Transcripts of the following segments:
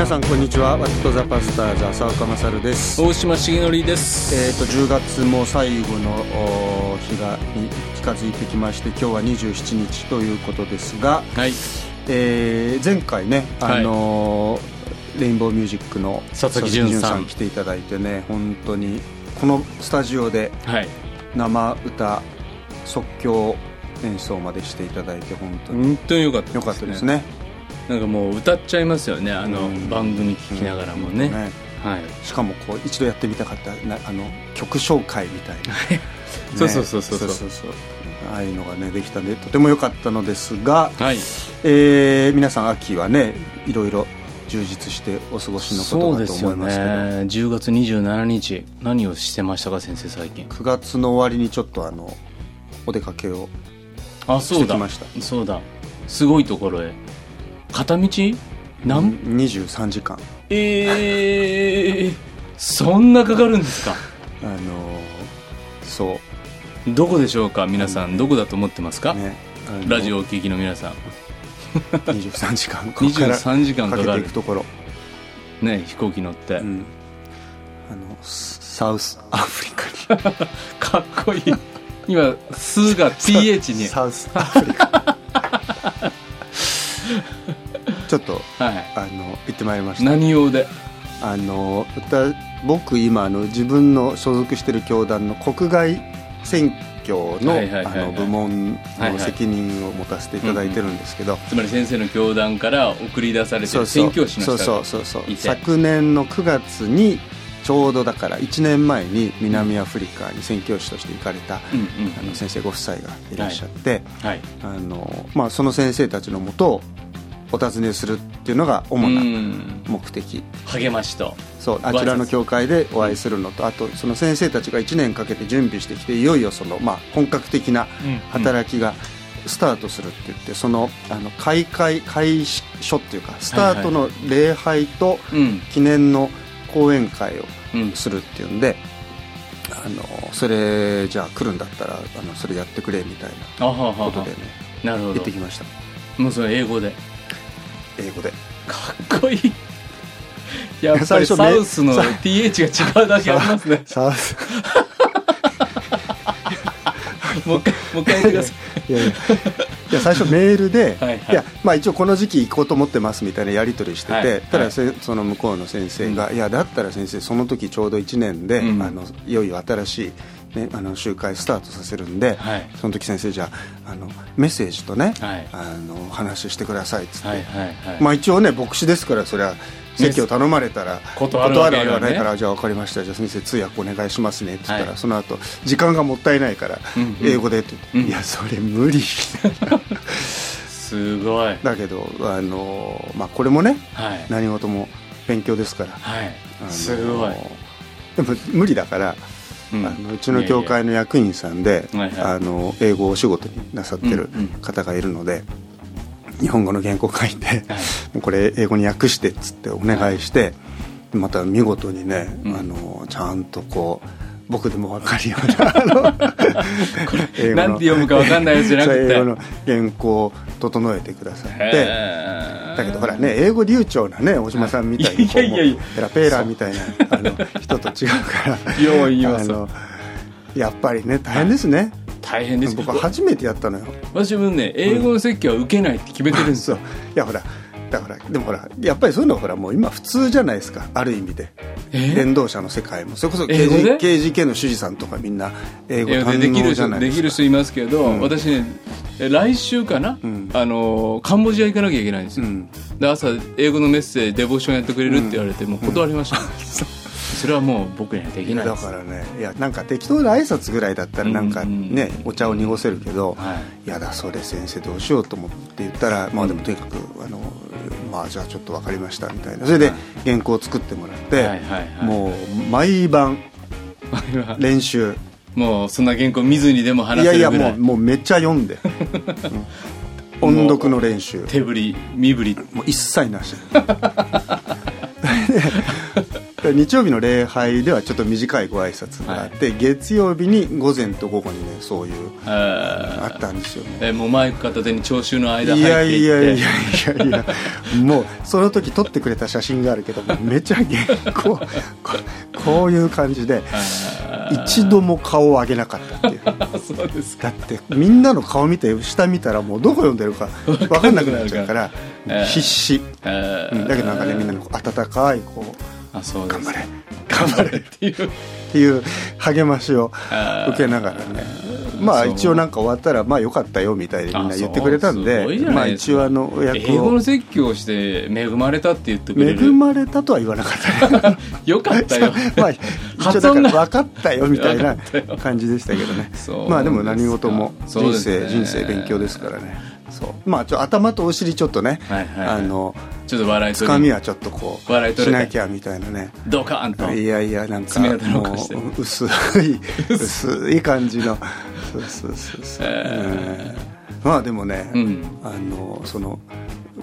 皆さんこんにちは。ワットザパスターズ浅岡勝です。大島重則です。えー、と10月も最後のお日がに近づいてきまして今日は27日ということですが、はい。えー前回ね、あのーレインボーミュージックの佐々木純さん。来ていただいてね本当にこのスタジオではい。生歌即興演奏までしていただいて本当に。本当に良かったです、ね、良かったですねなんかもう歌っちゃいますよねあのうん。番組聞きながらもね,、ね。はい。しかもこう一度やってみたかったなあの曲紹介みたいな、ねそうそうそうそう。そうそうああいうのがねできたんでとても良かったのですが、はい。えー皆さん秋はねいろいろ充実してお過ごしのことかと思いますけど。10月27日何をしてましたか先生最近？9月の終わりにちょっとあのお出かけをあそうだ。してきました。そうだ。すごいところへ片道？なん、23時間。えー、そんなかかるんですか？あのーそう。どこでしょうか皆さん。どこだと思ってますか、ねラジオをお聞きの皆さん。23時間。ここから23時間かかる。ていくところ、ね飛行機乗って、うん。あのサウスアフリカに。かっこいい。今「す」が TH に。サウスアフリカ ちょっとはい。あの行ってまいりました。何用で？あの歌僕今あの自分の所属してる教団の国外選挙のあの部門の責任を持たせていただいてるんですけど、つまり先生の教団から送り出されてる宣教師のそうそうそうそう。昨年の9月にちょうどだから1年前に南アフリカに宣教師として行かれた、うんうんあの先生ご夫妻がいらっしゃって、はい。あのまあ、その先生たちのもとをお尋ねするっていうのが主うなん。目的、励ましと。そうあちらの教会でお会いするのとあとその先生たちが1年かけて準備してきていよいよその、まあ、本格的な働きがスタートするって言ってそのあの開会開所っていうかスタートの礼拝とうん。記念の講演会をうんするっていうんであのそれじゃあ来るんだったらあのそれやってくれみたいなことでねなるほど。行ってきました。もうそれ英語で英語で。かっこいい。やっぱり最初ね。サウスの TH が違うだけありますね。さ もう一回もう一回言ってください。いやいやいや最初メールで はいやまあ、一応この時期行こうと思ってますみたいなやり取りしてて、はいただはいせその向こうの先生が、いやだったら先生その時ちょうど1年で、うん。あのいよいよ新しい、ね、あの集会スタートさせるんで、はい。その時先生じゃああのメッセージとね、はい。あの話してくださいっつって、はいはいはい。まあ、一応ね牧師ですからそれは席を頼まれたら断るわけにはないからじゃあ分かりました。じゃあ先生通訳お願いしますねって言ったら、はい。その後時間がもったいないからうんうん。英語でって言って、うん。いやそれ無理。すごい。だけどあの、まあ、これもねはい。何事も勉強ですから、はい。すごい。でも無理だから、うんあのうちの教会の役員さんであの英語をお仕事になさってる方がいるので、日本語の原稿書いて、これ英語に訳してっつってお願いして、また見事にね、うん。あのちゃんとこう僕でも分かるようなあの英語の。なんて読むか分かんないやつじゃなくて。英語の原稿を整えてくださって。だけどほらね英語流暢なね大島さんみたいにペラペラみたいなあの人と違うから。よう言いますあのやっぱりね大変ですね。大変です。僕初めてやったのよ。私もね英語の説教は受けないって決めてるんですそう。よいやほらだからでもほらやっぱりそういうのはほらもう今普通じゃないですか。ある意味でえ伝道者の世界も。それこそ KGK の主事さんとかみんな英語堪でできる能じゃ人ないですか。できる人いますけど、うん。私ねえ来週かな、うん。あのカンボジア行かなきゃいけないんですよ、うん。で朝英語のメッセージデボーションやってくれるって言われて、もう断りました、それはもう僕にはできないだからねいやなんか適当な挨拶ぐらいだったらなんかね、うんお茶を濁せるけど、はいいやだそれ先生どうしようと思って言ったらまあでもとにかくあのまあじゃあちょっと分かりましたみたいな。それではい。原稿を作ってもらって、はいはいはい。もう毎晩練習。もうそんな原稿見ずにでもい話やいやせるぐらい。もうもうめっちゃ読んで、う ん音読の練習。手振り身振り。もう一切なし 日曜日の礼拝ではちょっと短いご挨拶があって、はい、月曜日に午前と午後にねそういうあったんですよ、ね、えもうマイク片手に聴衆の間入っていやいやいやいやいや。もうその時撮ってくれた写真があるけど めちゃこうこういう感じで一度も顔を上げなかったっていう。そうですだってみんなの顔見て下見たらもうどこ読んでるか分かんなくなっちゃうから必死、うん、だけどなんかねみんなの温かいこうあそう頑張れ。頑張れっていうっていう励ましを受けながらね。まあ一応なんか終わったらまあよかったよみたいにみんな言ってくれたんでまあ一応あの役を英語の説教をして恵まれたって言ってくれる。恵まれたとは言わなかった よかったよ。まあ一応だから分かったよみたいな感じでしたけどね。まあでも何事も人生人生勉強ですからねそう。まあちょ頭とお尻ちょっとね、はいはいはい、あのちょっと笑いつかみはちょっとこう笑いしなきゃみたいなね。ドカーンと。いやいやなんかもう薄い薄い。感じの。そうそうそうそう、えー、まあでもね、うん、あのその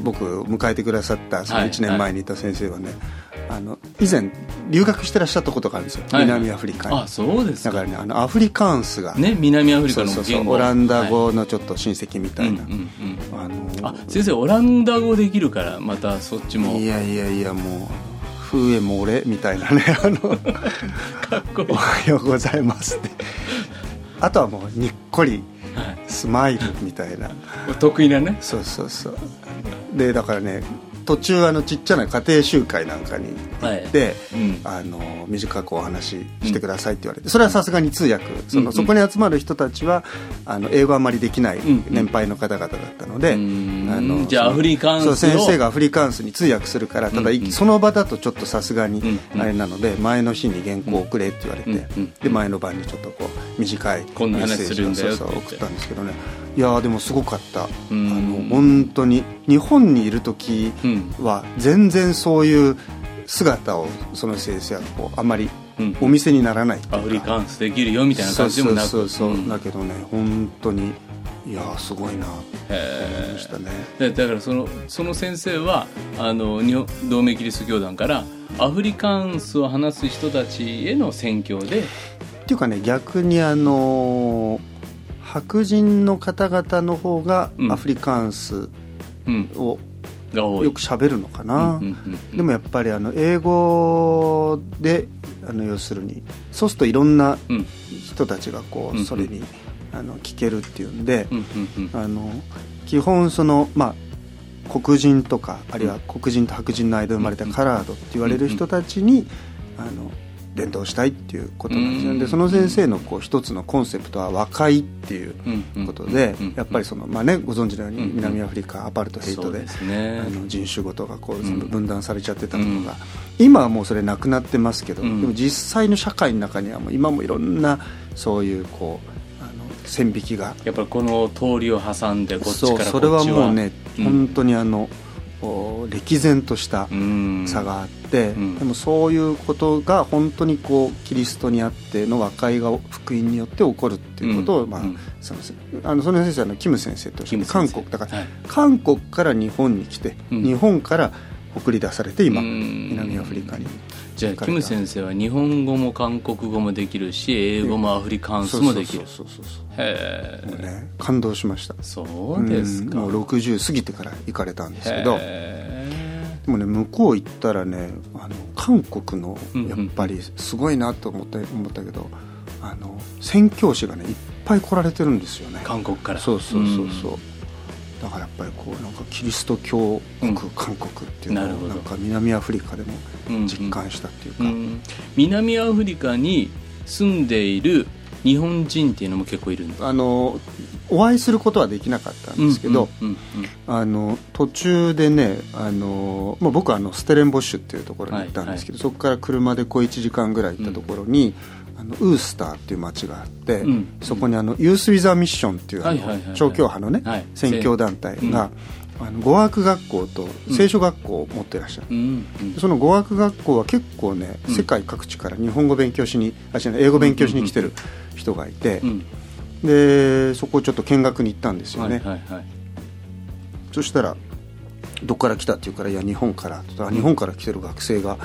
僕迎えてくださったその1年前にい。た先生はね、はいはいあの以前留学してらっしゃったことがあるんですよ、はい、南アフリカに。あそうですだからねあのアフリカンスがね南アフリカのそうそうオランダ語のちょっと親戚みたいな、はい。あのあ先生オランダ語できるからまたそっちも。いやいやいやもう風も俺みたいなねあのかっこいい。おはようございますって。あとはもうにっこりスマイルみたいな、得意なね。そうそうそう。でだからね途中あのちっちゃな家庭集会なんかに行って、はい。うん、あの短くお話ししてくださいって言われてそれはさすがに通訳その、そこに集まる人たちはあの英語あんまりできない年配の方々だったので、あのじゃあアフリカンス先生がアフリカンスに通訳するからただ、その場だとちょっとさすがにあれなので前の日に原稿をくれって言われて、で前の晩にちょっとこう短いメッセージを送ったんですけどねいやでもすごかった。あの本当に日本にいる時は全然そういう姿をその先生はこうあんまりお店にならない。アフリカンスできるよみたいな感じでもなく。そうそうそう、うん、だけどね本当にいやすごいなって思いましたね。だからそのその先生はあの日本同盟キリスト教団からアフリカンスを話す人たちへの宣教で。っていうかね逆にあの白人の方々の方がアフリカンスをよく喋るのかな、でもやっぱりあの英語であの要するにそうするといろんな人たちがこうそれにあの聞けるっていうんであの基本そのまあ黒人とかあるいは黒人と白人の間生まれたカラードって言われる人たちにあの伝道したいっていうことなんですよ、でその先生のこう一つのコンセプトは和解っていうことで、やっぱりその、まあね、ご存知のように南アフリカアパルトヘイトで,、あの人種ごとがこう全部分断されちゃってたのが、今はもうそれなくなってますけど、でも実際の社会の中にはもう今もいろんなそういうこうあの線引きがやっぱりこの通りを挟んでこっちからこっちは。それはもうね、本当にあの歴然とした差があって、うん、でもそういうことが本当にこうキリストにあっての和解が福音によって起こるっていうことを、うん、まあ、そのあのその先生はキム先生と韓国だから、はい、韓国から日本に来て、日本から送り出されて今南アフリカに。じゃあキム先生は日本語も韓国語もできるし英語もアフリカンスもできる。そうそうそうへえ、ね、感動しました。そうですか、もう60過ぎてから行かれたんですけどでもね向こう行ったらねあの韓国のやっぱりすごいなと思った,、思ったけどあの宣教師がねいっぱい来られてるんですよね。韓国から。そうそうそうそう、うん。だからやっぱりこうなんかキリスト教国、うん、韓国っていうのをなんか南アフリカでも実感したっていうか、うんうん、南アフリカに住んでいる日本人っていうのも結構いるんですあのお会いすることはできなかったんですけど、あの途中でねあの、まあ、僕はあのステレンボッシュっていうところに行ったんですけど、はいはい、そこから車でこう1時間ぐらい行ったところに、あのウースターっていう町があって、うん、そこにあのユース・ウィザー・ミッションっていう調教派のね、はい、宣教団体が、あの語学学校と聖書学校を持ってらっしゃる、うん。その語学学校は結構ね、世界各地から日本語勉強しにあ違う英語勉強しに来てる人がいて、でそこをちょっと見学に行ったんですよね、はいはいはい、そしたらどっから来たっていうから「いや日本から」日本から来てる学生が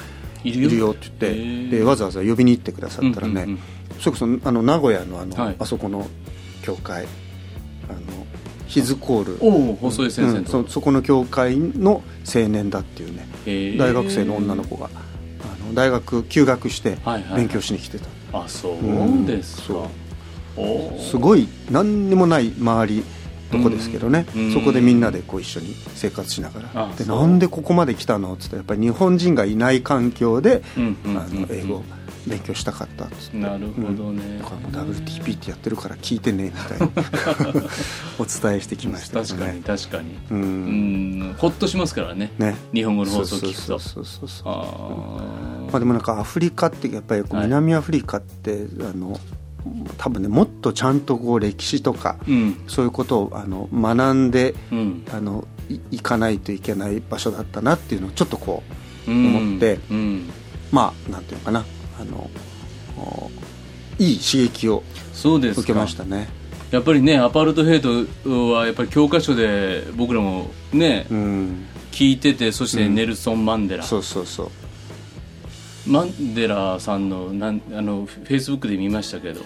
いるよ。よって言ってでわざわざ呼びに行ってくださったらね、うんうんうん。それこそあの名古屋のあの、はい。あそこの教会あのヒズコール。おお細井先生うんと、そそこの教会の青年だっていうね大学生の女の子があの大学休学してはいはいはい。勉強しに来てた、あそうですか、うんすごい何にもない周りとこですけどね、うん。そこでみんなでこう一緒に生活しながら。でなんでここまで来たの？っつってやっぱり日本人がいない環境で、あの英語を勉強したかったっつって。なるほどね、だからもう WTP ってやってるから聞いてねみたいな。お伝えしてきました。よね確かに確かに。ううん。んほっとしますからね。ね。日本語の放送を聞くと。そうそうそうあまあ、でもなんかアフリカってやっぱり南アフリカって、あの多分ねもっとちゃんとこう歴史とかーうん。そういうことをあの学んでうん。あのい行かないといけない場所だったなっていうのをちょっとこううん思ってうん。まあなんていうのかな。あのおいい刺激をそうですか。受けましたね。やっぱりねアパルトヘイトはやっぱり教科書で僕らもね、うん。聞いててそしてネルソン・マンデラ、そうそうそうマンデラさんのなんあのフェイスブックで見ましたけど。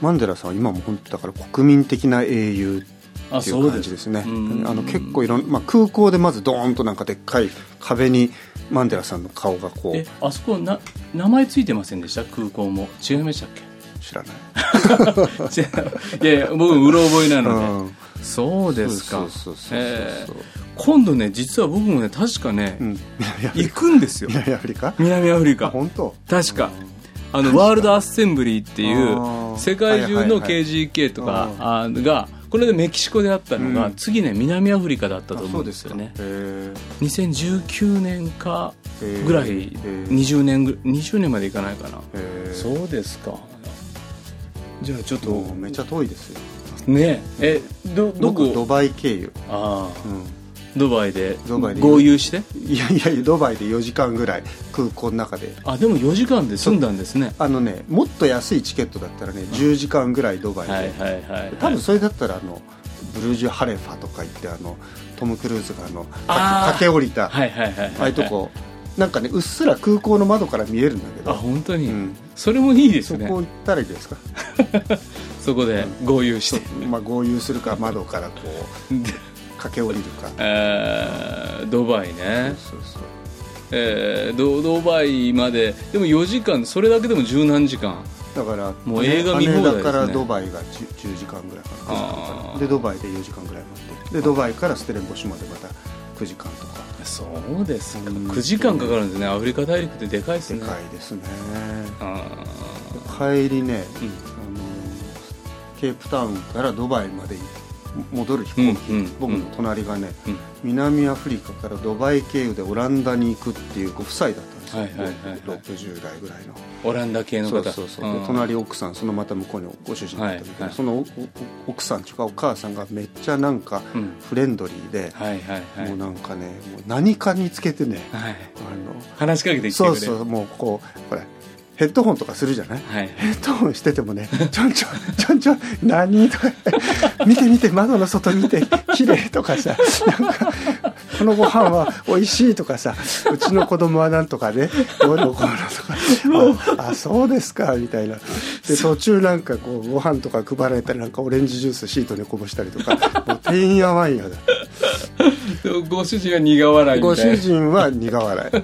マンデラさんは今も本当だから国民的な英雄あっていう感じですね。うん。あの結構いろんまあ、空港でまずドーンとなんかでっかい壁にマンデラさんの顔がこえうあそこな名前ついてませんでした？空港も。違いましたっけ？知らない。いやいや僕うろ覚えなので、うんそうですか。今度ね実は僕もね確かね、うん。行くんですよ。カ南アフリカ？南アフリあカ本当？確か。あのワールドアッセンブリーっていあうー。世界中の KGK とかあがこれでメキシコであったのが、うん。次ね南アフリカだったと思ううんですよね。へ2019年かーぐらいへー。20年ぐ20年までいかないかな。そうですか。じゃあちょっとめっちゃ遠いですよね。えどどこ？僕ドバイ経由、ああ。うん、ドバイで。ドバイで。合流して？いやいやドバイで4時間ぐらい空港の中で。あでも4時間で済んだんですね。あのねもっと安いチケットだったらね10時間ぐらいドバイで、はいはいはい多分それだったらあのブルージュ・ハレファとか行ってあのトム・クルーズがあのあー。駆け下りた。はいはいはいはいああいうとこ。なんかねうっすら空港の窓から見えるんだけあど本当に、うん。それもいいですね。そこ行ったらいいですか、そこで合流して、まあ、合流するか窓からこうで 駆け下りるか。えードバイね、そうそうえードドバイまででも4時間それだけでも十何時間。だからもう映画見放題ですね。からドバイが 10, 10時間ぐらいかな9時間かあー。なでドバイで4時間ぐらい待って。でドバイからステレンボシュまでまた9時間とか。そうですか。うん9時間かかるんですね。アフリカ大陸ってでかいですでねかいですね。あ帰りね、ーうんケープタウンからドバイまで戻る飛行機、うんうん僕の隣がね、うん。南アフリカからドバイ経由でオランダに行くっていうご夫妻だったんですよ、はいはいはいはい。60代ぐらいの。オランダ系の方。そうそうそう。隣奥さんそのまた向こうにご主人だったんだけど、はいはい。その奥さんというかお母さんがめっちゃなんかうん。フレンドリーで、はいはいはい。もうなんかねもう何かにつけてねはい。あの話しかけてきてくれる。そうそうもうこうほらヘッドホンとかするじゃない？はい。ヘッドホンしててもね ちょんちょんちょんちょん何？と か見て見て窓の外見て 綺麗とかさなんかこのご飯は美味しいとかさうちの子供はなんとかねどうのこうのとかああそうですかみたいな。で途中なんかこうご飯とか配られたらなんかオレンジジュースシートにこぼしたりとかもうてんやわんやだ。ご主人は苦笑いごみたいな。主人は苦笑い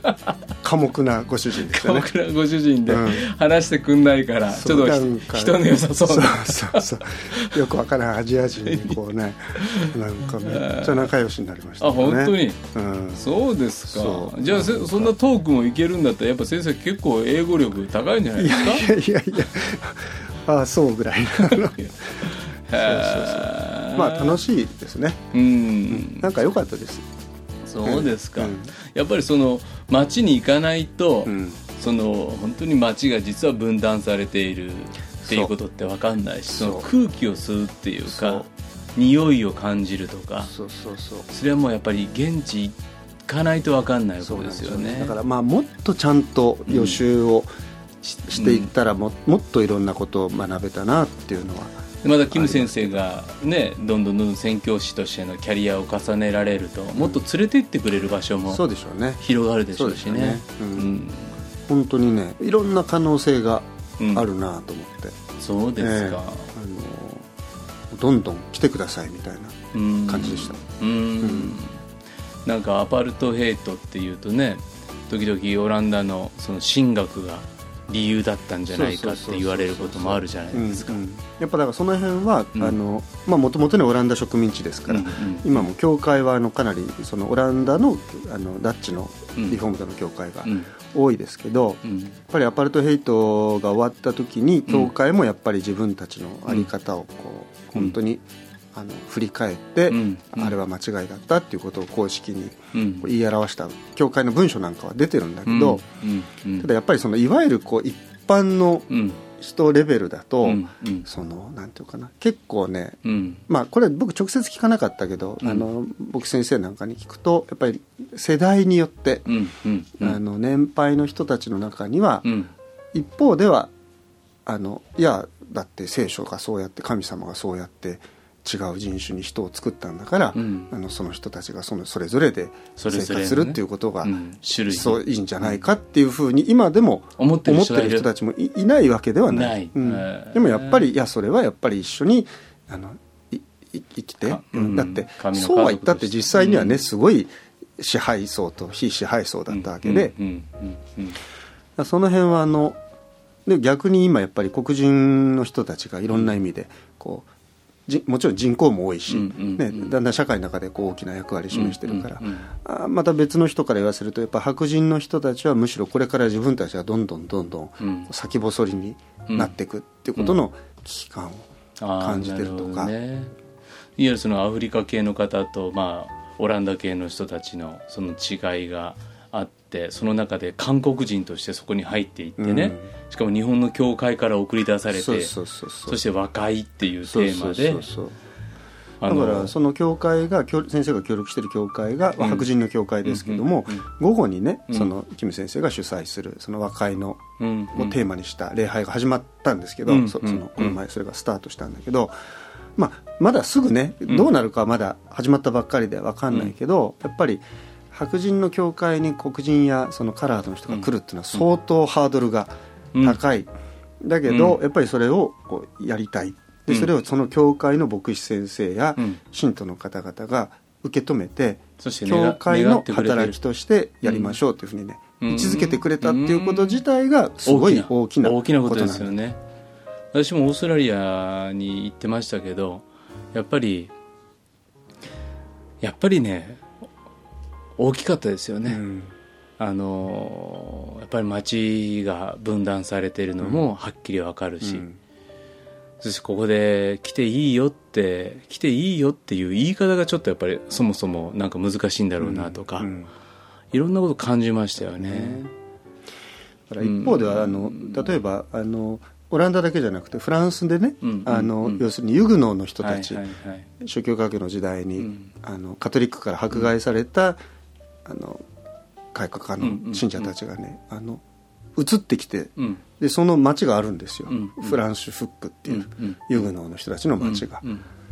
寡黙なご主人でしたね。僕らご主人でうん。話してくんないから、ちょっと人の良さそうな。そうそうそう。よくわからん。アジア人にこうね なんかめっちゃ仲良しになりましたあね。本当に？うん。そうですか。じゃあせそんなトークもいけるんだったらやっぱ先生結構英語力高いんじゃないいですか？やいやいやいやああそうぐらいの。へー。まあ楽しいですね。うん。なんか良かったですそうですか、うん。やっぱりその街に行かないと、うん。その本当に街が実は分断されているっていうことって分かんないしその空気を吸うっていうそかう。匂いを感じるとか。そうそうそう。それはもうやっぱり現地行かないと分かんないことですよね。だからまあもっとちゃんと予習をし,、ていったらももっといろんなことを学べたなっていうのはでまたキム先生がねどんどんどんどん宣教師としてのキャリアを重ねられるともっと連れて行ってくれる場所もそうでしょうね。広がるでしょうしね。そうん。うん。本当にねいろんな可能性があるなと思って、そうですか、あのどんどん来てくださいみたいな感じでした。うん。なんかアパルトヘイトっていうとね時々オランダのその神学が理由だったんじゃないかって言われることもあるじゃないですか。やっぱだからその辺はうん。あのまあもともとねオランダ植民地ですから、うんうん。今も教会はあのかなりそのオランダのあのダッチのリフォームドの教会がうん。多いですけど、うん。やっぱりアパルトヘイトが終わった時に教会もやっぱり自分たちの在り方をこう本当にあの振り返って、うんあれは間違いだったっていうことを公式に言い表した教会の文書なんかは出てるんだけど、うんうんただやっぱりそのいわゆるこう一般のうん。人レベルだと、うんうん。そのなんていうかな結構ねうん。まあこれ僕直接聞かなかったけど、うん。あの僕先生なんかに聞くとやっぱり世代によって、うんうんうん。あの年配の人たちの中には、うん。一方ではあのいやだって聖書がそうやって神様がそうやって違う人種に人を作ったんだから、うん。あのその人たちがそのそれぞれで生活するっていうことが、そういいんじゃないかっていうふうに今でも思ってる人たちもいいないわけではない。うん。でもやっぱりいやそれはやっぱり一緒にあの生きて、かうん。だってそうは言ったって実際にはね、うん。すごい支配層と非支配層だったわけで、その辺はあので逆に今やっぱり黒人の人たちがいろんな意味でこうじもちろん人口も多いし、うんうんねうん。だんだん社会の中でこう大きな役割を示してるから、うんうんうん。あまた別の人から言わせるとやっぱ白人の人たちはむしろこれから自分たちがどんどんどんどんうん。先細りになっていくっていうことの危機感を感じてるとか。ね、いわゆるそのアフリカ系の方と、まあ、オランダ系の人たちのその違いがあってその中で韓国人としてそこに入っていってね、しかも日本の教会から送り出されてそうそうそうそう。そして和解っていうテーマでそうそうあだからその教会が協先生が協力してる教会が、うん。白人の教会ですけども、午後にね、うん。そのキム先生が主催するその和解のうんをテーマにした礼拝が始まったんですけど、そそのこの前それがスタートしたんだけど、まあ、まだすぐねどうなるかはまだ始まったばっかりで分かんないけど、やっぱり白人の教会に黒人やそのカラードの人が来るっていうのは相当ハードルが高い、だけど、うん。やっぱりそれをこうやりたい。でうん。それをその教会の牧師先生やうん。信徒の方々が受け止めて、そして願教会の働きとしてやりましょうというふうにね、うん。位置づけてくれたっていうこと自体がすごい大きな大きなことですよね。私もオーストラリアに行ってましたけどやっぱりやっぱりね大きかったですよね、うんあのやっぱり街が分断されているのもはっきりわかるし、うん。そしてここで来ていいよって来ていいよっていう言い方がちょっとやっぱりそもそもなんか難しいんだろうなとか、うん。いろんなこと感じましたよね。だから一方ではあの例えばあのオランダだけじゃなくてフランスでね、うんあのうん。要するにユグノーの人たち、はいはいはい。宗教科学の時代に、うん。あのカトリックから迫害された、あの改革派うんうんの信者たちがね、あの移ってきてうん。でその町があるんですよ、フランシュフックっていう、ユグノーの人たちの町が、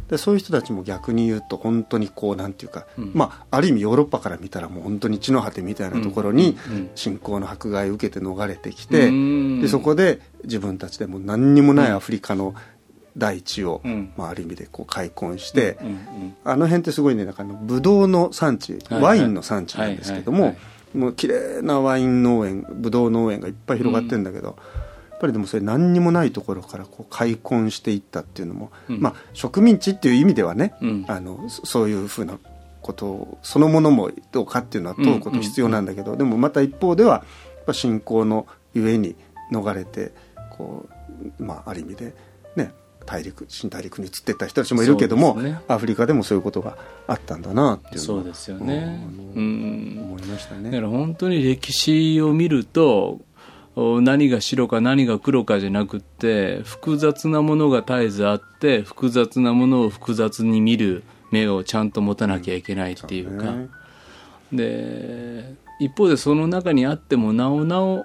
でそういう人たちも逆に言うと本当にこうなんていうか、うん。まあある意味ヨーロッパから見たらもう本当に地の果てみたいなところに信仰の迫害を受けて逃れてきて、うん。でそこで自分たちでも何にもないアフリカの大地を、うん。まあ、ある意味でこう開墾して、あの辺ってすごいねなんかあのブドウの産地、はいワインの産地なんですけども、もう綺麗なワイン農園ブドウ農園がいっぱい広がってるんだけど、やっぱりでもそれ何にもないところからこう開墾していったっていうのも、うん。まあ植民地っていう意味ではね、うん。あのそそういうふうなことをそのものもどうかっていうのは問うこと必要なんだけど、でもまた一方ではやっぱ信仰のゆえに逃れてこう、まあ、ある意味でね大陸新大陸に移っていった人たちもいるけども、ね。アフリカでもそういうことがあったんだなっていうそうですよね。うん思いましただかね。ら本当に歴史を見るとお何が白か何が黒かじゃなくって複雑なものが絶えずあって複雑なものを複雑に見る目をちゃんと持たなきゃいけないっていうか、ね。で一方でその中にあってもなおなおお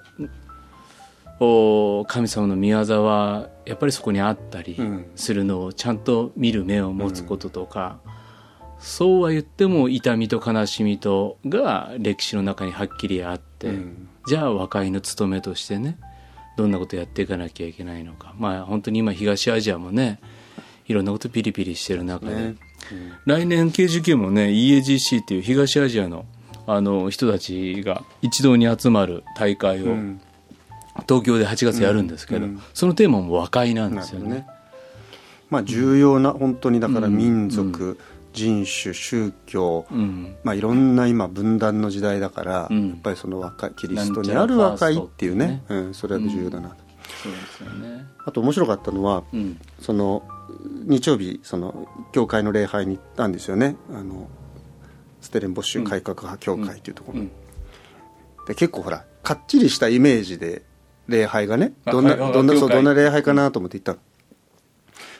神様の御業はやっぱりそこにあったりうん。するのをちゃんと見る目を持つこととか、そうは言っても痛みと悲しみとが歴史の中にはっきりあって、うん。じゃあ和解の務めとしてねどんなことやっていかなきゃいけないのか。まあ本当に今東アジアもねいろんなことピリピリしてる中で、ね。来年 KGK もね EAGC っていう東アジアのあの人たちが一堂に集まる大会をうん東京で8月やるんですけど、うん。うんそのテーマも和解なんですよね。ね。まあ重要な本当にだからうん民族、人種宗教、うん。まあ、いろんな今分断の時代だから、うん。やっぱりその和解キリストにある和解っていうね。ファうん、それは重要だな、そうですよね。あと面白かったのはうん。その日曜日その教会の礼拝に行ったんですよね。あのステレンボッシュ改革派教会というところ、うん。で結構ほらかっちりしたイメージで礼拝がねあどんなどんなそうどんな礼拝かなと思って行った。の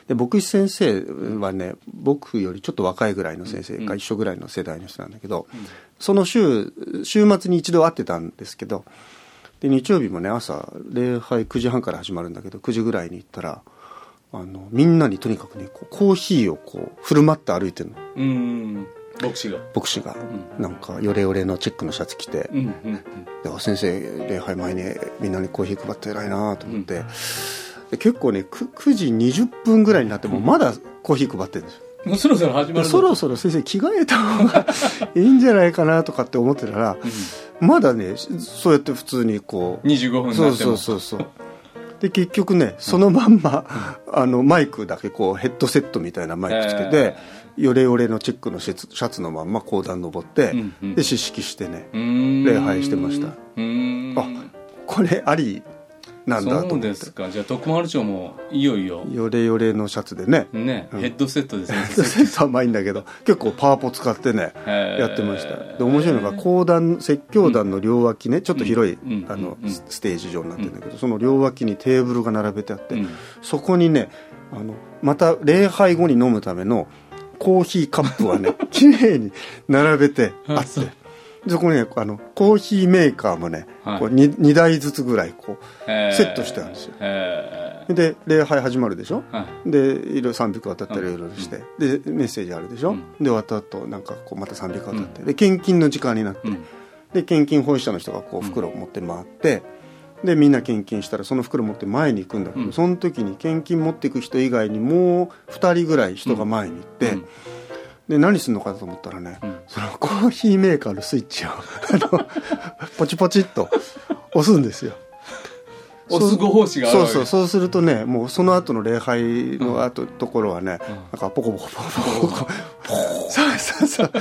で牧師先生はね僕よりちょっと若いぐらいの先生か一緒ぐらいの世代の人なんだけど、その週週末に一度会ってたんですけどで日曜日もね朝礼拝9時半から始まるんだけど9時ぐらいに行ったらあのみんなにとにかくねコーヒーをこう振る舞って歩いてるの。うん牧師が？牧師が、うなんかヨレヨレのチェックのシャツ着て、うんうんであ先生礼拝前にみんなにコーヒー配って偉いなと思って、で結構ね 9, 9時20分ぐらいになってもまだコーヒー配ってるんですよ、もうそろそろ始まるそろそろ先生着替えた方がいいんじゃないかなとかって思ってたら、まだねそうやって普通にこう。25分にそうそうなってもそうそうで結局ねそのまんま、あのマイクだけこうヘッドセットみたいなマイクつけて、ヨレヨレのチェックのシャツのまんま講談登って、で試式してね礼礼拝してました。うん。あこれありなんだとそうですか。じゃあ徳丸町もいよいよ。ヨレヨレのシャツでね。ね、うん。ヘッドセットですね。ヘッドセットは甘いんだけど結構パワポ使ってねやってました。で面白いのが講談説教団の両脇ねちょっと広い、うんあのうんスステージ上になってるんだけど、その両脇にテーブルが並べてあって、うん。そこにねあのまた礼拝後に飲むためのコーヒーカップはね 綺麗に並べてあって。あそこにねあのコーヒーメーカーもね、はい。こう 2, 2台ずつぐらいこうセットしてあるんですよ。で礼拝始まるでしょ？はい。でいろいろ賛美歌渡ったりいろいろして、でメッセージあるでしょ、うん。で終わった後なんかこうまた賛美歌渡って、で献金の時間になって、うん。で献金保育者の人がこう袋を持って回って、でみんな献金したらその袋持って前に行くんだけど、うん。その時に献金持っていく人以外にもう2人ぐらい人が前に行って、うんで何するのかと思ったらね、うん。そのコーヒーメーカーのスイッチを あのポチポチっと押すんですよ。押すご奉仕がそうそうそうするとねもうその後の礼拝の後、ところはね、うん。なんかポコポコポコポコポコ。そうそうそう。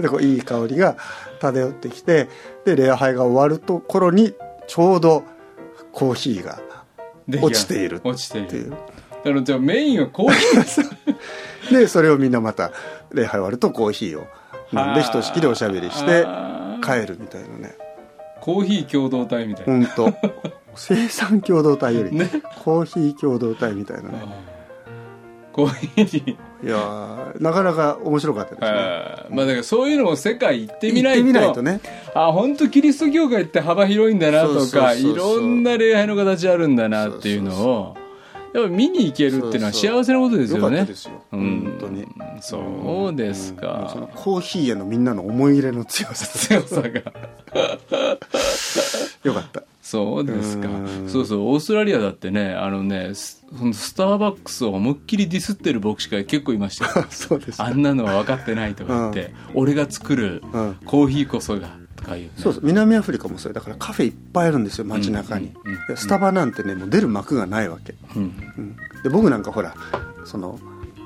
でこういい香りが漂ってきてで礼拝が終わるところにちょうどコーヒーが落ちている落ちている。だからじゃあメインはコーヒー でそれをみんなまた礼拝終わるとコーヒーを飲んでひとしきりおしゃべりして帰るみたいなね。コーヒー共同体みたいな。本当 生産共同体より、ね。コーヒー共同体みたいなね。コーヒー。にいやーなかなか面白かったですね。まあだからそういうのも世界行ってみないと。行ってみないとね。あ本当キリスト教会って幅広いんだなとかいろんな礼拝の形あるんだなっていうのをやっぱ見に行けるっていうのはそうそう。幸せなことですよね。ったですよ、うん。本当に。そうですうん。もうそのかコーヒーへのみんなの思い入れの強さ。強さが。よかった。そうですか。うん。そうそう。オーストラリアだってねあのねスそのスターバックスを思いっきりディスってる牧師会結構いましたよ。そうですあんなのは分かってないとか言って、俺が作るうん。コーヒーこそがとか言う、ね、そうそう。南アフリカもそれだからカフェいっぱいあるんですよ街中に、スタバなんてねもう出る幕がないわけ、で僕なんかほらその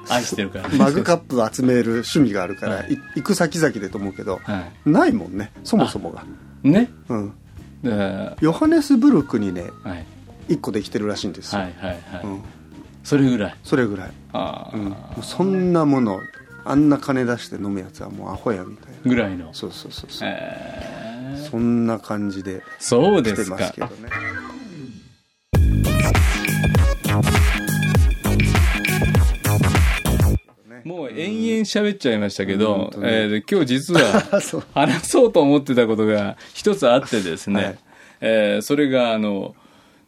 愛してるから。マグカップ集める趣味があるから、はい。い行く先々でと思うけど、はないもんねそもそもが、いね。うん、ヨハネスブルクにねい。1個できてるらしいんですよ、はいはいはい、うん、それぐらい。それぐらい、ああ、うん、そんなものあんな金出して飲むやつはもうアホやみたいな。ぐらいの。そうそうそうそう、えー。そんな感じでそうですか。ますけどね。もう延々喋っちゃいましたけうんど本、当ねえーで今日実は 話そうと思ってたことが一つあってですね、はい。えーそれがあの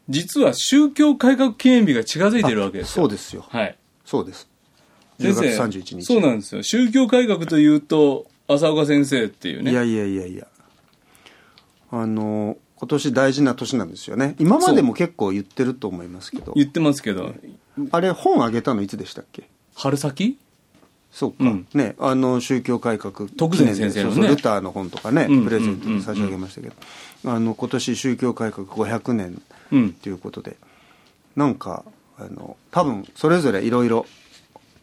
実は宗教改革記念日が近づいてるわけですよ。そうですよ。はい。そうです10先月生31日。そうなんですよ。宗教改革というと浅岡先生っていうね。いやいやいやいや。あの今年大事な年なんですよね。今までも結構言ってると思いますけど。言ってますけど。あれ本あげたのいつでしたっけ？春先？そうか、うん、ねあの宗教改革徳善先生のね。ルターの本とかね、プレゼントで差し上げましたけど、あの今年宗教改革500年ということで、うん、なんかあの多分それぞれいろいろ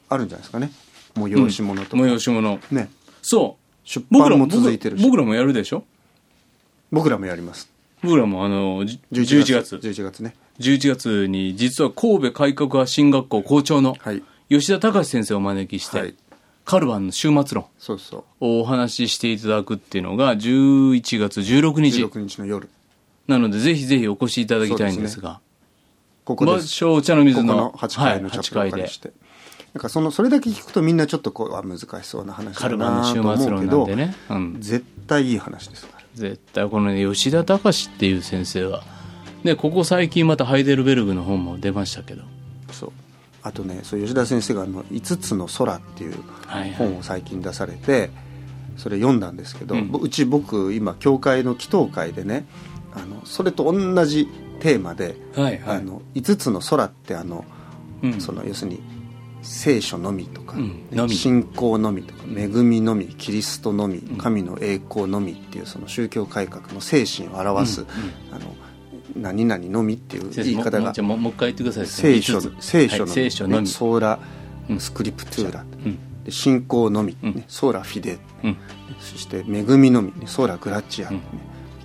あるんじゃないですかね。催し物とか、催し物。ね。そう。出版も続いてるし。僕らもやるでしょ？僕らもやります。僕らもあの11月。11月ね。11月に実は神戸改革派進学校校長の吉田隆先生をお招きして、はい、カルバンの終末論。をお話ししていただくっていうのが11月16日16日の夜。なのでぜひぜひお越しいただきたいんですが。ここ場所お茶の水のここの8階のチャップルをして、なんかそのそれだけ聞くとみんなちょっとこうは難しそうな話だなと思うけど、ね。うん、絶対いい話です。から絶対このね吉田隆っていう先生は。ねここ最近またハイデルベルグの本も出ましたけど。そう。あとねそう吉田先生があの「5つの空」っていう本を最近出されて、はいはい、それ読んだんですけど、うん、うち僕今教会の祈祷会でねあのそれと同じテーマで「はいはい、あの5つの空」ってあの、うん、その要するに聖書のみとか、うん、信仰のみとか恵みのみキリストのみ神の栄光のみっていうその宗教改革の精神を表す、あの何々のみっていう言い方がもう一回言ってください。聖書聖書のみ,、聖書のみ。ソーラスクリプトゥーラ、で信仰のみ、ね、ソーラフィデ、そして恵みのみ、ね、ソーラグラッチア、ね、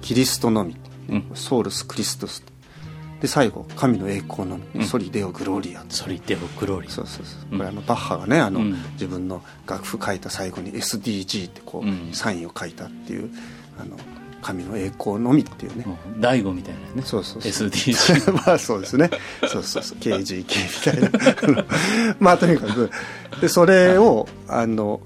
キリストのみ、ねソールスクリストスで最後「神の栄光のみ、ソリデオグローリア」ソリデオグローリア。そうそうそう。これあのバッハがねあの、自分の楽譜書いた最後に SDG ってこう、サインを書いたっていうあの神の栄光のみっていうね。大悟みたいなね。そうそうそう。SDG まあそうですね。そうそうそう。KGK みたいな。まあとにかくでそれをあの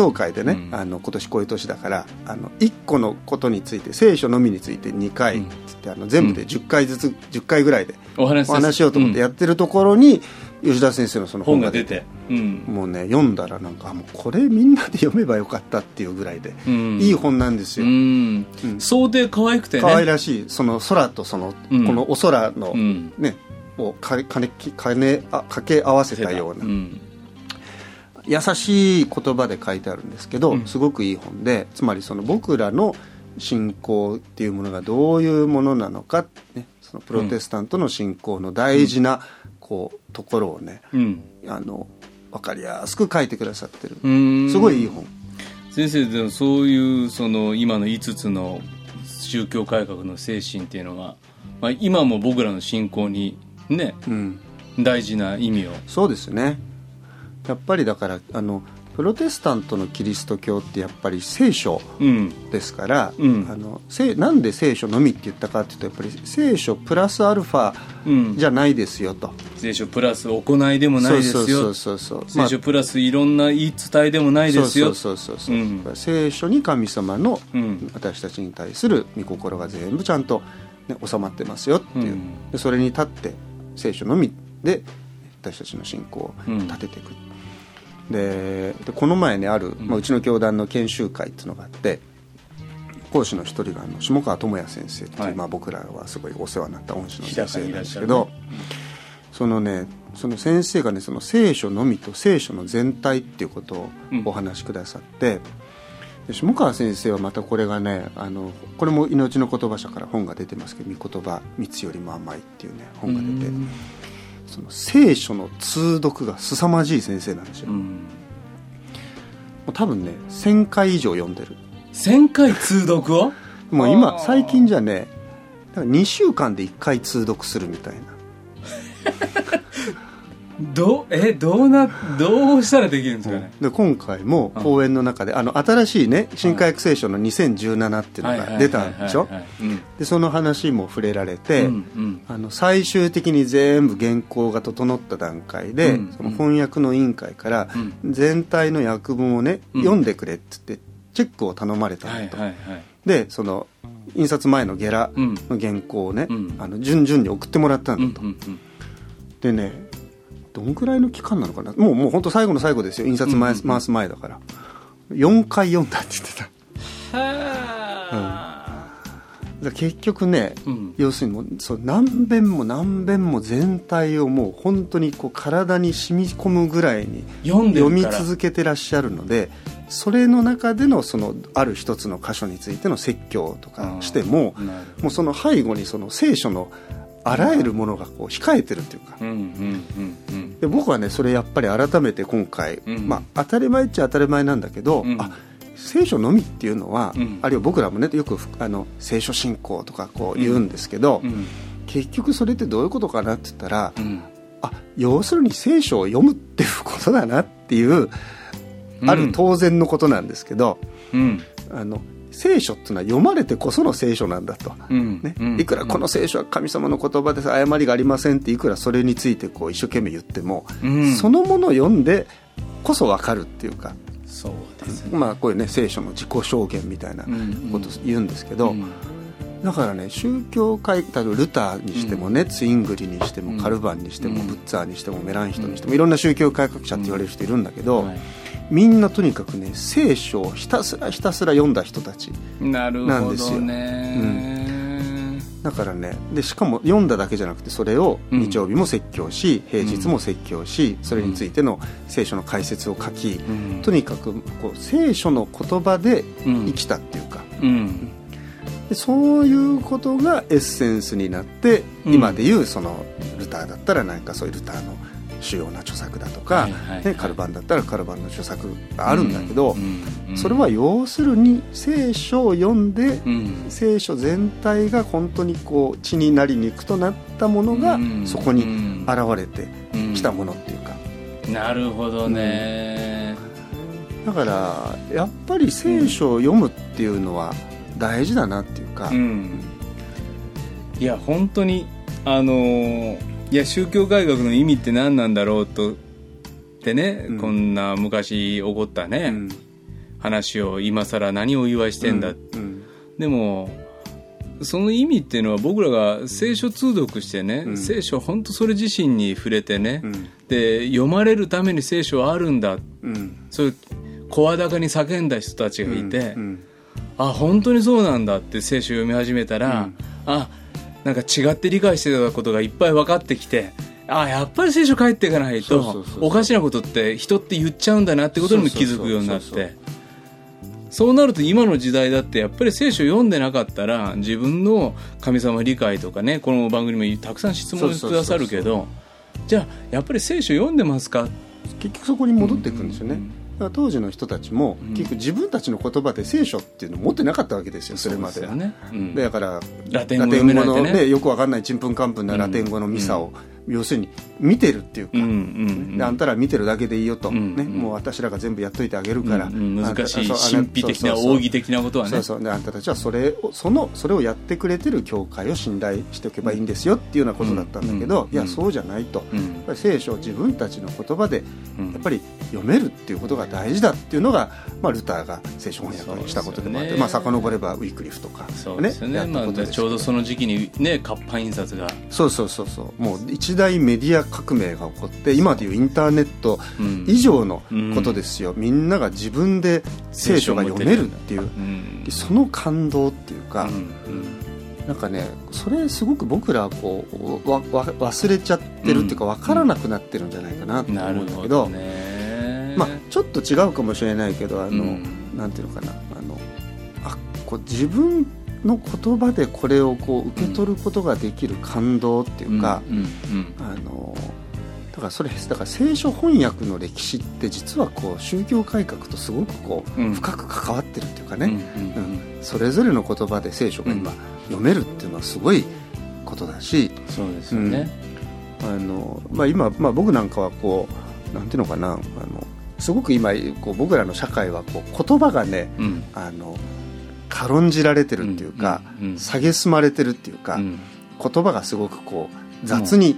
祈祷会でね、うん、あの今年こういう年だからあの1個のことについて聖書のみについて2回つって、あの全部で10回ずつ、うん、10回ぐらいでお話しようと思ってやってるところに、吉田先生のその本が出てうん、もうね読んだらなんかもうこれみんなで読めばよかったっていうぐらいで、うん、いい本なんですよ、うん。想定可愛くてね。可愛らしいその空とその、このお空のね、をかかねかねあ掛け合わせたような、優しい言葉で書いてあるんですけど、すごくいい本でつまりその僕らの信仰っていうものがどういうものなのか、ね、そのプロテスタントの信仰の大事な、こうところをね、うん、あの分かりやすく書いてくださってる。すごいいい本。先生でもそういうその今の5つの宗教改革の精神っていうのは、まあ、今も僕らの信仰にね、うん、大事な意味を。そうですねやっぱりだからあのプロテスタントのキリスト教ってやっぱり聖書ですから、うん、あのせなんで聖書のみって言ったかっていうとやっぱり聖書プラスアルファじゃないですよと、うん、聖書プラス行いでもないですよ。聖書プラスいろんな言い伝えでもないですよ。そうそうそうそう、うん、聖書に神様の私たちに対する御心が全部ちゃんと、ね、収まってますよっていう、でそれに立って聖書のみで私たちの信仰を立てていく、でこの前ねある、まあ、うちの教団の研修会っていうのがあって講師の一人があの下川智也先生っていう、はい、まあ、僕らはすごいお世話になった恩師の先生なんですけど、ね、そのねその先生がねその聖書のみと聖書の全体っていうことをお話しくださって、うん、下川先生はまたこれがねあのこれも命の言葉社から本が出てますけど「御言葉三つよりも甘い」っていうね本が出て。その聖書の通読が凄まじい先生なんですよ、うん、もう多分ね1000回以上読んでる。1000回通読を？もう今最近じゃね2週間で1回通読するみたいな どえどうなどうしたらできるんですかね、で今回も講演の中で、あの新しいね新科学聖書の2017っていうのが出たんでしょ？でその話も触れられて、うんうん、あの最終的に全部原稿が整った段階で、うんうん、その翻訳の委員会から全体の訳文をね、うん、読んでくれって言ってチェックを頼まれたのと、でその印刷前のゲラの原稿をね、うん、あの順々に送ってもらったんだと、うんうんうん、でねどんくらいの期間なのかな？もうもう本当最後の最後ですよ。印刷回す,、回す前だから。4回読んだって言ってた。へえ、結局ね、うん、要するにもうそう何遍も何遍も全体をもう本当にこう体に染み込むぐらいに読み続けてらっしゃるのでそれの中でのそのある一つの箇所についての説教とかしてももうその背後にその聖書のあらゆるものがこう控えてるっていうか、で僕はねそれやっぱり改めて今回、うん、まあ、当たり前っちゃ当たり前なんだけど、うん、あ聖書のみっていうのは、うん、あるいは僕らもねよくあの聖書信仰とかこう言うんですけど、結局それってどういうことかなって言ったら、あ要するに聖書を読むっていうことだなっていう、ある当然のことなんですけど、あの聖書っていうのは読まれてこその聖書なんだと、ね。いくらこの聖書は神様の言葉です誤りがありませんっていくらそれについてこう一生懸命言っても、そのものを読んでこそ分かるっていうか。そうですね、まあこういうね聖書の自己証言みたいなことを言うんですけど、だからね宗教界たるルターにしてもね、ツイングリにしてもカルバンにしても、ブッツァーにしてもメランヒトにしてもいろんな宗教改革者って言われる人いるんだけど、みんなとにかくね聖書をひたすらひたすら読んだ人たちなんですよ。ねだからねでしかも読んだだけじゃなくてそれを日曜日も説教し、平日も説教し、それについての聖書の解説を書き、とにかくこう聖書の言葉で生きたっていうか、でそういうことがエッセンスになって、今でいうそのルターだったら何かそういうルターの主要な著作だとか、ね、カルバンだったらカルバンの著作があるんだけど、それは要するに聖書を読んで、聖書全体が本当にこう血になり肉となったものがそこに現れてきたものっていうか。なるほどね、だからやっぱり聖書を読むっていうのは大事だなっていうか、いや本当にあのーいや宗教改革の意味って何なんだろうとってね、うん、こんな昔起こったね、うん、話を今更何をお祝いしてんだ、うん、でもその意味っていうのは僕らが聖書通読してね、聖書本当それ自身に触れてね、で読まれるために聖書はあるんだ、そういう声高に叫んだ人たちがいて、あ本当にそうなんだって聖書読み始めたら、あなんか違って理解してたことがいっぱい分かってきてあやっぱり聖書帰っていかないとおかしなことって人って言っちゃうんだなってことにも気づくようになって。そうなると今の時代だってやっぱり聖書読んでなかったら自分の神様理解とかねこの番組もたくさん質問くださるけどじゃあやっぱり聖書読んでますか？結局そこに戻っていくんですよね。うんうん当時の人たちも、結局自分たちの言葉で聖書っていうのを持ってなかったわけですよそれまでは、ねうん、だからラテン語の、ね、よくわかんないちんぷんかんぷんなラテン語のミサを、要するに見てるっていうか、うんうんうん、あんたら見てるだけでいいよと、うんうん、ね、もう私らが全部やっといてあげるから、うんうん、難しい神秘的な奥義的なことはね。そうそう。であんたたちはそれをそのそれをやってくれてる教会を信頼しておけばいいんですよっていうようなことだったんだけど、いやそうじゃないと、やっぱり聖書を自分たちの言葉でやっぱり読めるっていうことが大事だっていうのが、まあ、ルターが聖書翻訳をしたことでもあって、ね、まあ遡ればウィークリフとか、ね、ちょうどその時期にね活版印刷が。そうそうそうそう。もう一大メディア革命が起こって今でいうインターネット以上のことですよ、うん、みんなが自分で聖書が読めるっていう、うん、その感動っていうか、うん、なんかねそれすごく僕らはこうわわ忘れちゃってるっていうか分からなくなってるんじゃないかなと思うんだけど,、まあ、ちょっと違うかもしれないけどあの、なんていうのかな。あのあこう自分の言葉でこれをこう受け取ることができる感動っていうか、あのだからそれだから聖書翻訳の歴史って実はこう宗教改革とすごくこう、深く関わってるっていうかね、うんそれぞれの言葉で聖書が今読めるっていうのはすごいことだしそうですよね、あのまあ、今、まあ、僕なんかはこうなんていうのかなあのすごく今こう僕らの社会はこう言葉がね、あの軽んじられてるっていうか、蔑まれてるっていうか、言葉がすごくこう雑に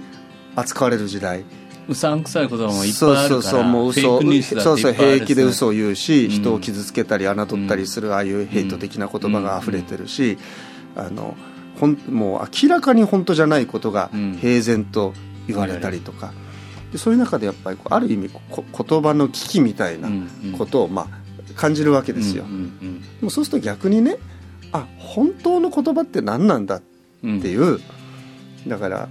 扱われる時代、うさんくさい言葉もいっぱいあるからそうそうそうもう嘘そうそう平気で嘘を言うし、人を傷つけたり侮ったりするああいうヘイト的な言葉が溢れてるし、あのほんもう明らかに本当じゃないことが平然と言われたりとか、でそういう中でやっぱりある意味言葉の危機みたいなことを、まあ、感じるわけですよ、でもそうすると逆にねあ本当の言葉って何なんだっていう、うん、だから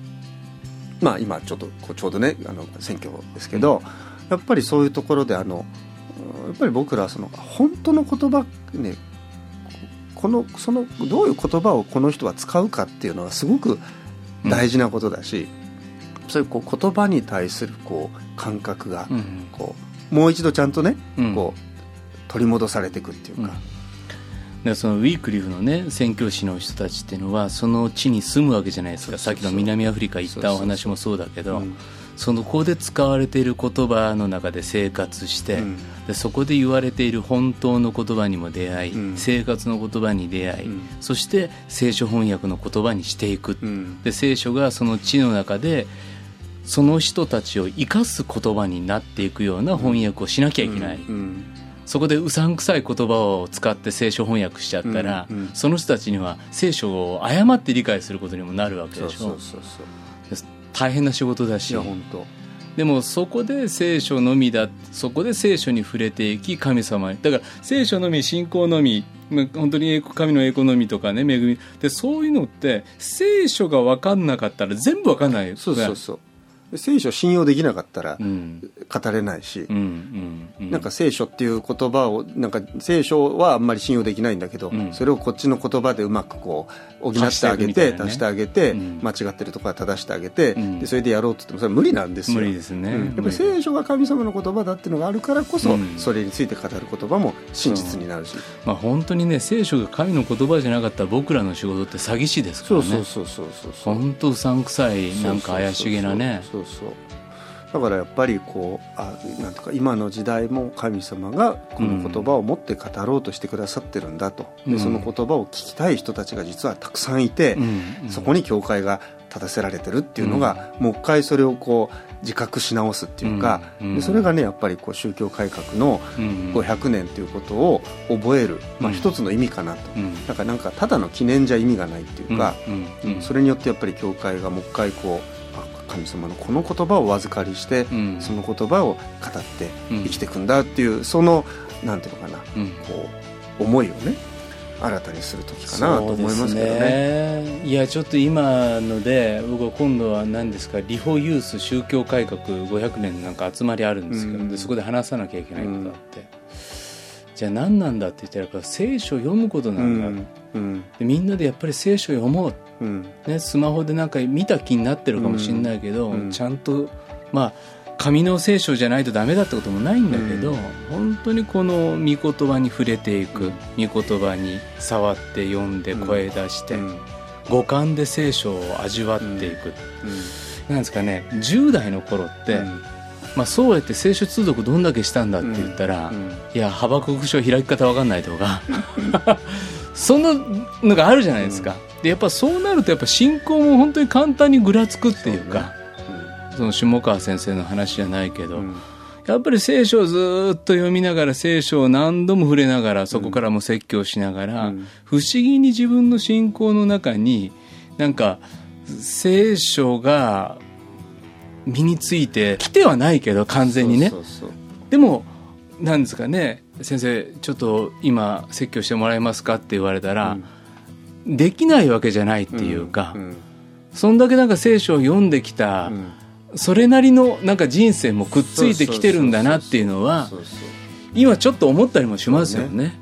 まあ今ちょっとこうちょうどねあの選挙ですけど、うん、やっぱりそういうところであのやっぱり僕らはその本当の言葉ねこのそのどういう言葉をこの人は使うかっていうのはすごく大事なことだし、うん、そういうこう言葉に対するこう感覚がこう、もう一度ちゃんとね、こう取り戻されていくっていうか。でそのウィークリフのね宣教師の人たちっていうのはその地に住むわけじゃないですか。さっきの南アフリカ行ったお話もそうだけどそのこで使われている言葉の中で生活して、うん、でそこで言われている本当の言葉にも出会い、うん、生活の言葉に出会い、うん、そして聖書翻訳の言葉にしていく、で聖書がその地の中でその人たちを生かす言葉になっていくような翻訳をしなきゃいけない。そこでうさんくさい言葉を使って聖書翻訳しちゃったら、うんうん、その人たちには聖書を誤って理解することにもなるわけでしょ。大変な仕事だし。でもそこで聖書のみだそこで聖書に触れていき神様。にだから聖書のみ信仰のみ本当に神の栄光のみとかね恵み。でそういうのって聖書が分かんなかったら全部分かんない。そうそうそう聖書信用できなかったら語れないし、なんか聖書っていう言葉をなんか聖書はあんまり信用できないんだけど、うん、それをこっちの言葉でうまくこう補ってあげて足してあげて、間違ってるところは正してあげて、でそれでやろうって言ってもそれは無理なんですよ。無理ですね、やっぱり聖書が神様の言葉だっていうのがあるからこそ、それについて語る言葉も真実になるし、まあ、本当にね聖書が神の言葉じゃなかったら僕らの仕事って詐欺師ですからね。そうそうそうそうそう本当うさんくさいなんか怪しげなね。そうそうだからやっぱりこうあなんとか今の時代も神様がこの言葉を持って語ろうとしてくださってるんだと、でその言葉を聞きたい人たちが実はたくさんいて、そこに教会が立たせられてるっていうのが、もう一回それをこう自覚し直すっていうか、でそれがねやっぱりこう宗教改革の500年ということを覚える、まあ、一つの意味かなと、だからなんかただの記念じゃ意味がないっていうか、それによってやっぱり教会がもう一回こう神様のこの言葉をお預かりして、うん、その言葉を語って生きていくんだっていう、そのなんていうのかな、こう思いをね新たにする時かなと思いますけどね、ね、いやちょっと今ので僕は今度は何ですかリホユース宗教改革500年なんか集まりあるんですけど、うん、そこで話さなきゃいけないことあって、うん、じゃあ何なんだって言ったらやっぱ聖書を読むことなんだ、うん。うん、でみんなでやっぱり聖書を読もう、うん、ね、スマホでなんか見た気になってるかもしれないけど、うん、ちゃんとまあ紙の聖書じゃないとダメだってこともないんだけど、うん、本当にこの御言葉に触れていく、御言葉に触って読んで声出して、五感で聖書を味わっていく、なんですかね10代の頃って、まあ、そうやって聖書通読どんだけしたんだって言ったら、いやハバクク書開き方分かんないとか そんなのがあるじゃないですか、うん、でやっぱそうなるとやっぱ信仰も本当に簡単にぐらつくっていうか。そ、ね,、の下川先生の話じゃないけど、うん、やっぱり聖書をずっと読みながら聖書を何度も触れながらそこからも説教しながら、うん、不思議に自分の信仰の中になんか聖書が身についてきてはないけど完全にね。でもなんですかね先生ちょっと今説教してもらえますかって言われたら、うん、できないわけじゃないっていうか、うん。うん、そんだけなんか聖書を読んできた、それなりのなんか人生もくっついてきてるんだなっていうのは今ちょっと思ったりもしますよね。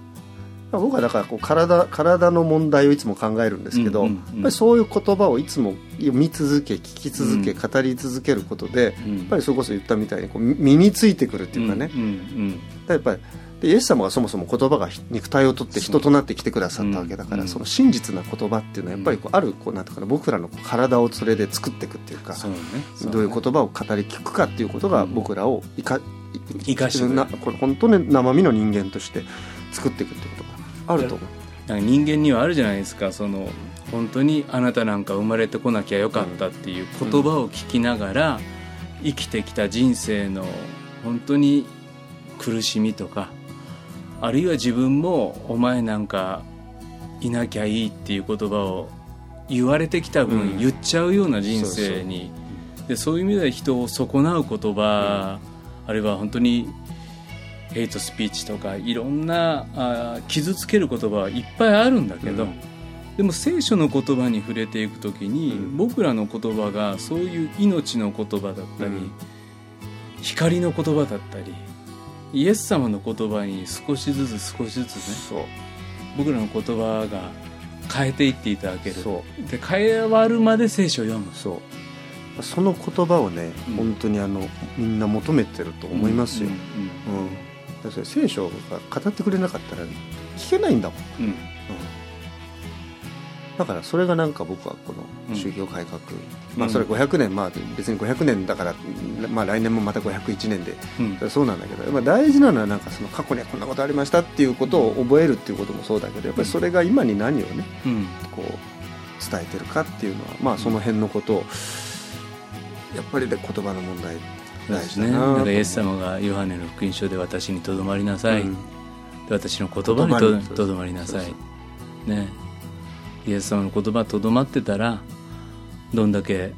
僕はだからこう体体の問題をいつも考えるんですけど、そういう言葉をいつも読み続け聞き続け、うん、語り続けることで、うん、やっぱりそれこそ言ったみたいにこう身についてくるっていうかね、うんうんうん、やっぱりでイエス様がそもそも言葉が肉体をとって人となってきてくださったわけだから、その真実な言葉っていうのはやっぱりこうあるこうなんていうかな僕らの体をそれで作っていくっていうか、ねどういう言葉を語り聞くかっていうことが僕らをいか、生かしてなこれ本当に生身の人間として作っていくっていうことがあると思う。人間にはあるじゃないですかその本当にあなたなんか生まれてこなきゃよかったっていう言葉を聞きながら生きてきた人生の本当に苦しみとかあるいは自分もお前なんかいなきゃいいっていう言葉を言われてきた分、言っちゃうような人生に。でそういう意味では人を損なう言葉、あるいは本当にヘイトスピーチとかいろんなあ傷つける言葉はいっぱいあるんだけど、うん、でも聖書の言葉に触れていく時に、うん、僕らの言葉がそういう命の言葉だったり、うん、光の言葉だったりイエス様の言葉に少しずつ少しずつね僕らの言葉が変えていっていただける。で変わるまで聖書を読む。そう。その言葉をね、うん、本当にあのみんな求めてると思いますよ、うん、うん。うん。聖書が語ってくれなかったら聞けないんだもん、うん、うん、だからそれがなんか僕はこの宗教改革、うん、まあそれ500年まあ別に500年だから、まあ、来年もまた501年で、うん、そうなんだけどやっぱ大事なのはなんかその過去にはこんなことありましたっていうことを覚えるっていうこともそうだけどやっぱりそれが今に何をね、こう伝えてるかっていうのはまあその辺のことをやっぱりで言葉の問題大事ね。だからイエス様がヨハネの福音書で私にとどまりなさい、うん、私の言葉にとどまりなさい。ねイエス様の言葉とどまってたらどんだけ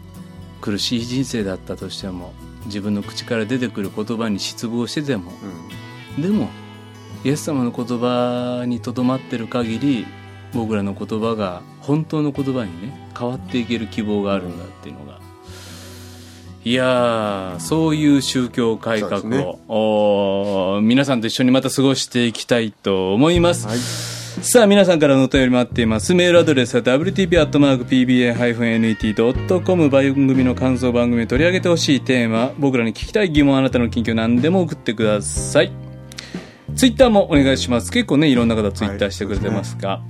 苦しい人生だったとしても自分の口から出てくる言葉に失望してても、うん、でもイエス様の言葉にとどまってる限り僕らの言葉が本当の言葉にね変わっていける希望があるんだっていうのが。いやそういう宗教改革を、ね、お皆さんと一緒にまた過ごしていきたいと思います。はいさあ、皆さんからのお便り待っています。メールアドレスは wtp.pba-net.com 番組の感想番組取り上げてほしいテーマ、僕らに聞きたい疑問、あなたの近況何でも送ってください。ツイッターもお願いします。結構ね、いろんな方ツイッターしてくれてますが。はい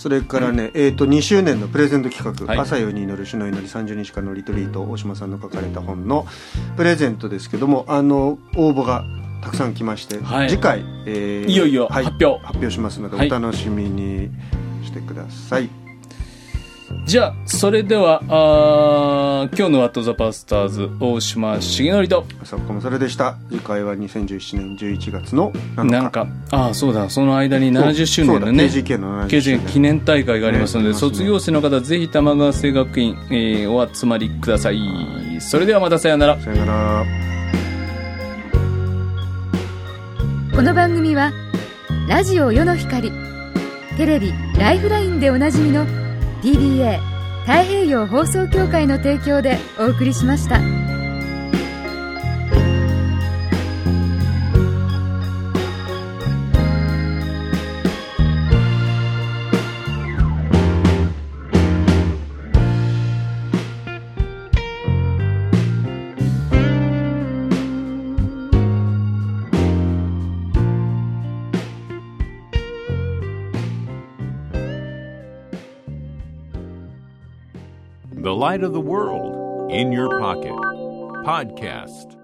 それからね、えー、と2周年のプレゼント企画「はい、朝夜に祈る主の祈り30日間のリトリート」大島さんの書かれた本のプレゼントですけどもあの応募がたくさん来まして、はい、次回、えー、いよいよ発表、発表しますのでお楽しみにしてください。じゃあ、それでは、あ今日の「ワット・ザ・パスターズ」大島重則と朝子もそれでした。次回は2017年11月の7日。なんかああそうだ。その間に70周年のね。KGK の70周年。記念大会がありますので、ね、卒業生の方ぜひ玉川生学院、えー、お集まりください。それではまたさよなら。さよならこの番組はラジオ世の光テレビ「ライフライン」でおなじみの「DBA 太平洋放送協会の提供でお送りしました。Light of the world in your pocket. Podcast.